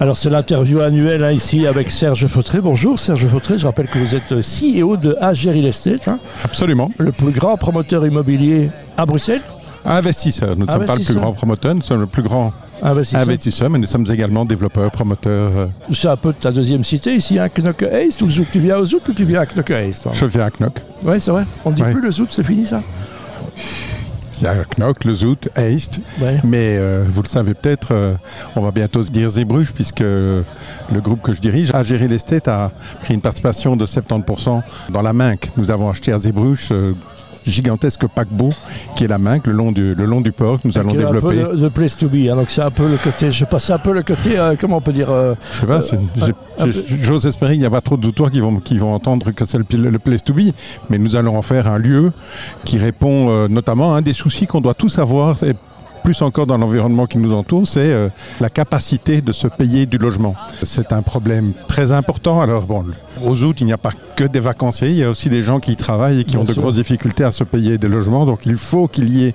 Alors c'est l'interview annuelle hein, ici avec Serge Fautré. Bonjour Serge Fautré, je rappelle que vous êtes CEO de AG Real Estate. hein, Absolument. le plus grand promoteur immobilier à Bruxelles. Investisseur. Nous ne sommes pas le plus grand promoteur, nous sommes le plus grand Investisseur. investisseur, mais nous sommes également développeurs, promoteurs. euh, C'est un peu ta deuxième cité ici, hein, Knokke Heist, ou. Tu viens au Zouk ou tu viens à Knokke Heist Je viens à Knock. Oui, c'est vrai. On ne dit Ouais. plus le Zouk, c'est fini ça Il y a Knock, le Zout, Heist. Ouais. Mais euh, vous le savez peut-être, euh, on va bientôt se dire Zébruges, puisque le groupe que je dirige, AG Real Estate, a pris une participation de 70% dans la Minc. Nous avons acheté à Zébruges euh, gigantesque paquebot qui est la Minc, le long du, le long du port, que nous allons un développer. peu le- the place to be. hein, donc c'est un peu le côté, je passe un peu le côté, euh, comment on peut dire euh, Je sais pas, un j'ai- j'ose espérer qu'il n'y a pas trop d'auteurs qui vont, qui vont entendre que c'est le, place to be, mais nous allons en faire un lieu qui répond euh, notamment à un des soucis qu'on doit tous avoir, et plus encore dans l'environnement qui nous entoure, c'est euh, la capacité de se payer du logement. C'est un problème très important. Alors bon, aux août, il n'y a pas que des vacanciers, il y a aussi des gens qui travaillent et qui Bien ont de grosses difficultés à se payer des logements, donc il faut qu'il y ait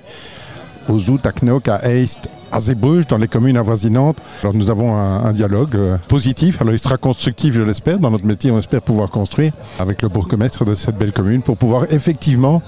aux Août, à Knock, à Heist, à Zeebrugge, dans les communes avoisinantes. Alors nous avons un, dialogue euh, positif, alors il sera constructif, je l'espère. Dans notre métier, on espère pouvoir construire avec le bourgmestre de cette belle commune pour pouvoir effectivement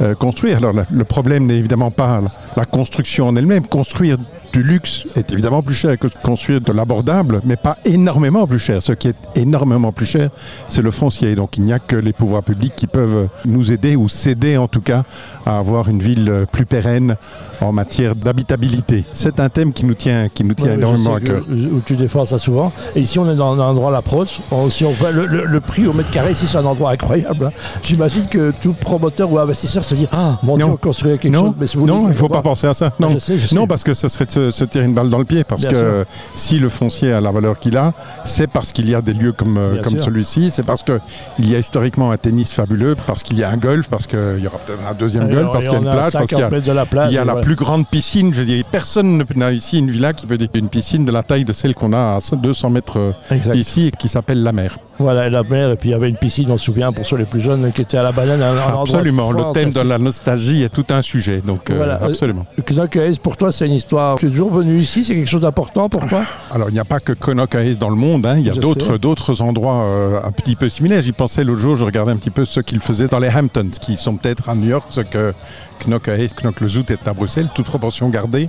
euh, construire. Alors le, le problème n'est évidemment pas la construction en elle-même. Construire du luxe est évidemment plus cher que de construire de l'abordable, mais pas énormément plus cher. Ce qui est énormément plus cher, c'est le foncier. Donc il n'y a que les pouvoirs publics qui peuvent nous aider ou s'aider en tout cas à avoir une ville euh, plus pérenne en matière d'habitabilité. C'est un thème qui nous tient, qui nous tient ouais, énormément à cœur. que- Où tu défends ça souvent. Et ici, on est dans un endroit l'approche. On- Si on fait le, le- le prix au mètre carré, ici, c'est un endroit incroyable. hein. J'imagine que tout promoteur ou investisseur se dit Ah, mon Dieu, on construit quelque non, chose. Mais si vous non, il ne faut pas penser à ça. Non, je sais, je sais. non parce que ce serait de se, se tirer une balle dans le pied. Parce Bien que si le foncier a la valeur qu'il a, c'est parce qu'il y a des lieux comme, euh, Bien comme sûr. celui-ci. C'est parce qu'il y a historiquement un tennis fabuleux, parce qu'il y a un golf, parce qu'il y aura peut-être un deuxième Et golf, parce qu'il y a une plage, parce qu'il y a 50 mètres de la plage. Il y a et la voilà. plus grande piscine, je dirais. Personne ne- n'a ici une villa qui peut dire une piscine de la taille de celle qu'on a à 200 mètres euh, Exact. ici et qui s'appelle la mer. Voilà, la mer, et puis il y avait une piscine, on se souvient, pour ceux les plus jeunes, qui était à la banane. Un, Absolument. Le thème de la nostalgie est tout un sujet. Donc, euh, Voilà, euh, absolument. Heist, pour toi, c'est une histoire. Tu toujours venu ici, c'est quelque chose d'important pour toi? Alors, il n'y a pas que Connaught dans le monde. hein. Il y a d'autres d'autres endroits euh, un petit peu similaires. J'y pensais l'autre jour. Je regardais un petit peu ce qu'ils faisaient dans les Hamptons, qui sont peut-être à New York, ce que Knock Hayes, Knock le Zout est à Bruxelles, toute proportion gardée.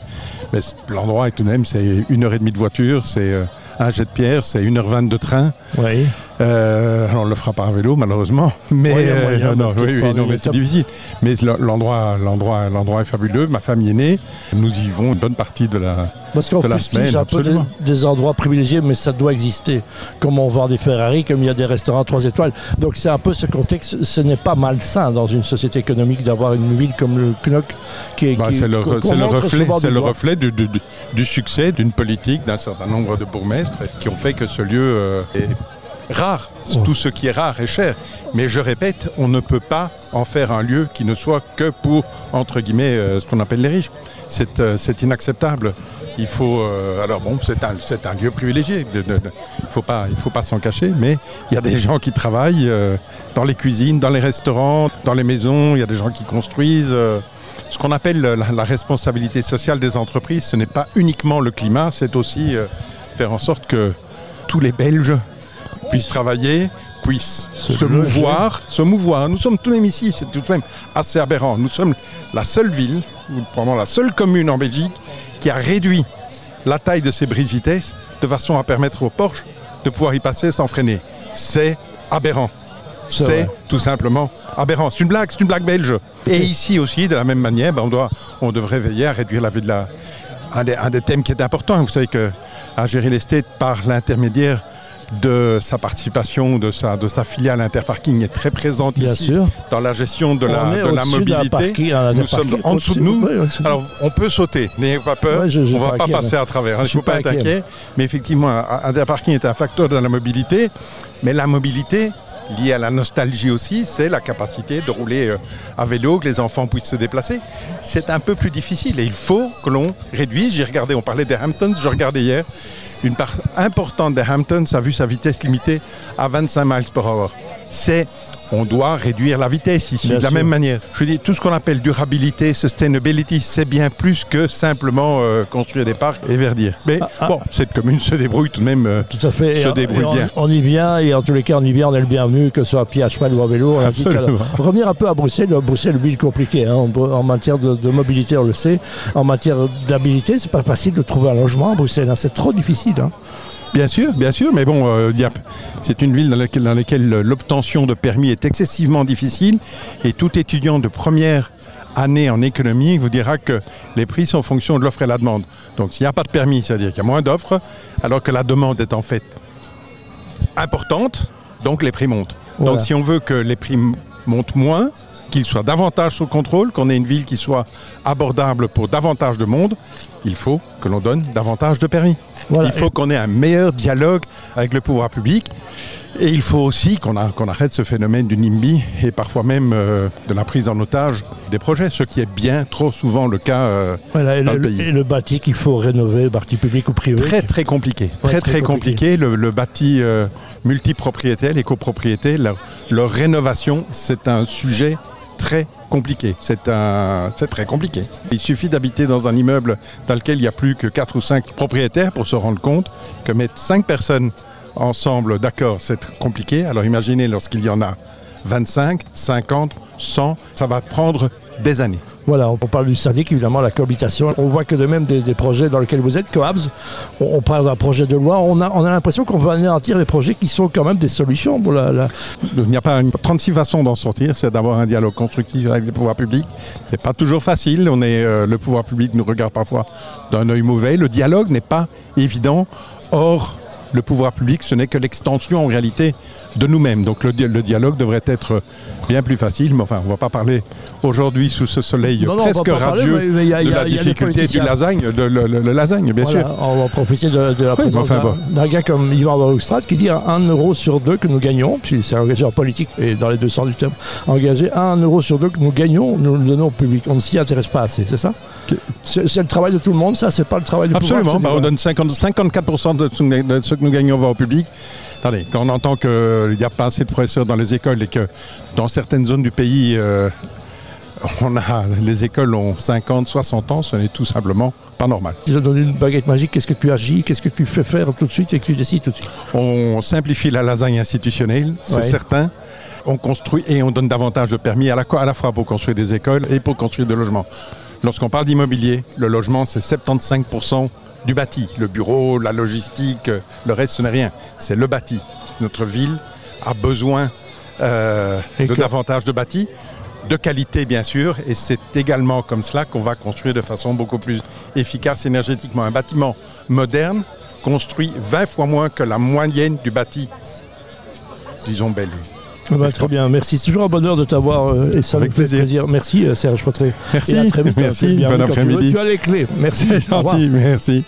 Mais l'endroit est tout de même, c'est une heure et demie de voiture, c'est euh, un jet de pierre, c'est 1h20 de train. Oui. Euh, on ne le fera pas à vélo malheureusement, mais Ouais, euh, non, oui, oui, mais c'est difficile. Mais le- l'endroit, l'endroit, l'endroit est fabuleux. Ma famille est née. Nous y vivons une bonne partie de la. Parce de la semaine, un peu des, endroits privilégiés, mais ça doit exister. Comme on vend des Ferrari, comme il y a des restaurants 3 étoiles. Donc c'est un peu ce contexte. Ce n'est pas malsain dans une société économique d'avoir une ville comme le Knock qui est. Bah, qui- c'est le, c'est le reflet, c'est du le reflet du, du- du- du succès d'une politique d'un certain nombre de bourgmestres qui ont fait que ce lieu euh, est rare. Oh. Tout ce qui est rare est cher. Mais je répète, on ne peut pas en faire un lieu qui ne soit que pour entre guillemets euh, ce qu'on appelle les riches. C'est euh, inacceptable. Il faut euh, alors bon, c'est un, un lieu privilégié. Il faut pas, il faut pas s'en cacher. Mais il y a des gens qui travaillent dans les cuisines, dans les restaurants, dans les maisons. Il y a des gens qui construisent. ce qu'on appelle la, la responsabilité sociale des entreprises, ce n'est pas uniquement le climat, c'est aussi faire en sorte que tous les Belges puissent travailler, puissent Se mouvoir, se mouvoir. Nous sommes tout de même ici, c'est tout de même assez aberrant. Nous sommes la seule ville, ou probablement la seule commune en Belgique, qui a réduit la taille de ses brises-vitesses de façon à permettre aux Porsche de pouvoir y passer sans freiner. C'est aberrant. C'est tout simplement aberrant. C'est une blague, c'est une blague belge. Et ici aussi, de la même manière, ben, on, doit, on devrait veiller à réduire la vie de la. Un des, un des thèmes qui est important, vous savez que à gérer l'estate par l'intermédiaire de sa participation, de sa, de sa filiale Interparking est très présente Bien ici sûr. dans la gestion de la, On de la mobilité. parking, un Nous sommes en dessous de nous. Alors, on peut sauter, n'ayez pas peur. Ouais, je- je on ne va pas inquiet, passer à travers. hein, Je ne faut suis pas pas être. Mais effectivement, Interparking est un facteur de la mobilité. Mais la mobilité, liée à la nostalgie aussi, c'est la capacité de rouler euh, à vélo, que les enfants puissent se déplacer. C'est un peu plus difficile et il faut que l'on réduise. J'ai regardé, on parlait des Hamptons, je regardais hier. Une part importante des Hamptons a vu sa vitesse limitée à 25 miles par heure. On doit réduire la vitesse ici Bien de la sûr. même manière. Je dis tout ce qu'on appelle durabilité, sustainability, c'est bien plus que simplement euh, construire des parcs et verdir. Mais Ah, ah. bon, cette commune se débrouille tout de même. euh, Tout à fait. Se débrouille on, bien. on y vient, et en tous les cas, on y vient, on est le bienvenu, que ce soit à pied, à cheval ou à vélo. On revenir un peu à Bruxelles. Bruxelles, ville compliquée. hein. En, en matière de, de mobilité, on le sait. En matière d'habilité, c'est pas facile de trouver un logement à Bruxelles. hein. C'est trop difficile. hein. Bien sûr, bien sûr, mais bon, euh, c'est une ville dans laquelle, dans laquelle l'obtention de permis est excessivement difficile et tout étudiant de première année en économie vous dira que les prix sont en fonction de l'offre et la demande. Donc s'il n'y a pas de permis, c'est-à-dire qu'il y a moins d'offres, alors que la demande est en fait importante, donc les prix montent. Voilà. Donc si on veut que les prix m- montent moins, qu'ils soient davantage sous contrôle, qu'on ait une ville qui soit abordable pour davantage de monde, il faut que l'on donne davantage de permis. Voilà. Il faut qu'on ait un meilleur dialogue avec le pouvoir public. Et il faut aussi qu'on qu'on arrête ce phénomène du NIMBY et parfois même euh, de la prise en otage des projets, ce qui est bien trop souvent le cas euh, Voilà, et, dans le, le pays. et le bâti qu'il faut rénover, bâti public ou privé. très très compliqué. Ouais, très très très compliqué. Le, le bâti euh, multipropriétaire, les copropriétés, leur, leur rénovation, c'est un sujet très compliqué. C'est un, c'est très compliqué. Il suffit d'habiter dans un immeuble dans lequel il n'y a plus que 4 ou 5 propriétaires pour se rendre compte que mettre 5 personnes ensemble, d'accord, c'est compliqué. Alors imaginez lorsqu'il y en a 25, 50, 100, ça va prendre des années. Voilà, on parle du syndic, évidemment, la cohabitation. On voit que de même des, des projets dans lesquels vous êtes, Coabs, on, on parle d'un projet de loi, on a, on a l'impression qu'on va anéantir les projets qui sont quand même des solutions pour la, la- Il n'y a pas une- 36 façons d'en sortir, c'est d'avoir un dialogue constructif avec les pouvoirs publics. C'est pas toujours facile. On est, euh, le pouvoir public nous regarde parfois d'un œil mauvais. Le dialogue n'est pas évident. Or, le pouvoir public, ce n'est que l'extension en réalité de nous-mêmes. Donc le, di- le dialogue devrait être bien plus facile. Mais enfin, on ne va pas parler aujourd'hui sous ce soleil Non, non, presque parler, radieux mais- mais a- de a- la difficulté du lasagne, de le, le- le lasagne, bien Voilà, sûr. On va profiter de, de la Oui, présence enfin, d'un- bon. gars comme Yvan Balustrade qui dit à 1 euro sur 2 que nous gagnons, puis c'est engagé en politique et dans les deux sens du terme, engagé à 1 euro sur 2 que nous gagnons, nous le donnons au public. On ne s'y intéresse pas assez, c'est ça C'est le travail de tout le monde, ça, c'est pas le travail du Absolument. pouvoir. Bah, on donne 50 54% de ce, de ce que nous gagnons va au public. Attendez, quand on entend qu'il n'y a pas assez de professeurs dans les écoles et que dans certaines zones du pays, euh, on a, les écoles ont 50, 60 ans, ce n'est tout simplement pas normal. Si je donne une baguette magique, qu'est-ce que tu agis, qu'est-ce que tu fais faire tout de suite? Et que tu décides tout de suite On simplifie la lasagne institutionnelle, c'est Ouais. certain. On construit et on donne davantage de permis à la, à la fois pour construire des écoles et pour construire des logements. Lorsqu'on parle d'immobilier, le logement, c'est 75% du bâti. Le bureau, la logistique, le reste, ce n'est rien. C'est le bâti. Notre ville a besoin euh, de que- davantage de bâti, de qualité bien sûr, et c'est également comme cela qu'on va construire de façon beaucoup plus efficace énergétiquement. Un bâtiment moderne construit 20 fois moins que la moyenne du bâti, disons belge. Ah bah, Très bien, merci. C'est toujours un bonheur de t'avoir euh, et ça Avec nous fait plaisir. Merci euh, Serge Potré. Merci, Et à très vite. merci, T'es bienvenu bon quand tu après-midi. Tu as les clés. Merci. C'est gentil, merci.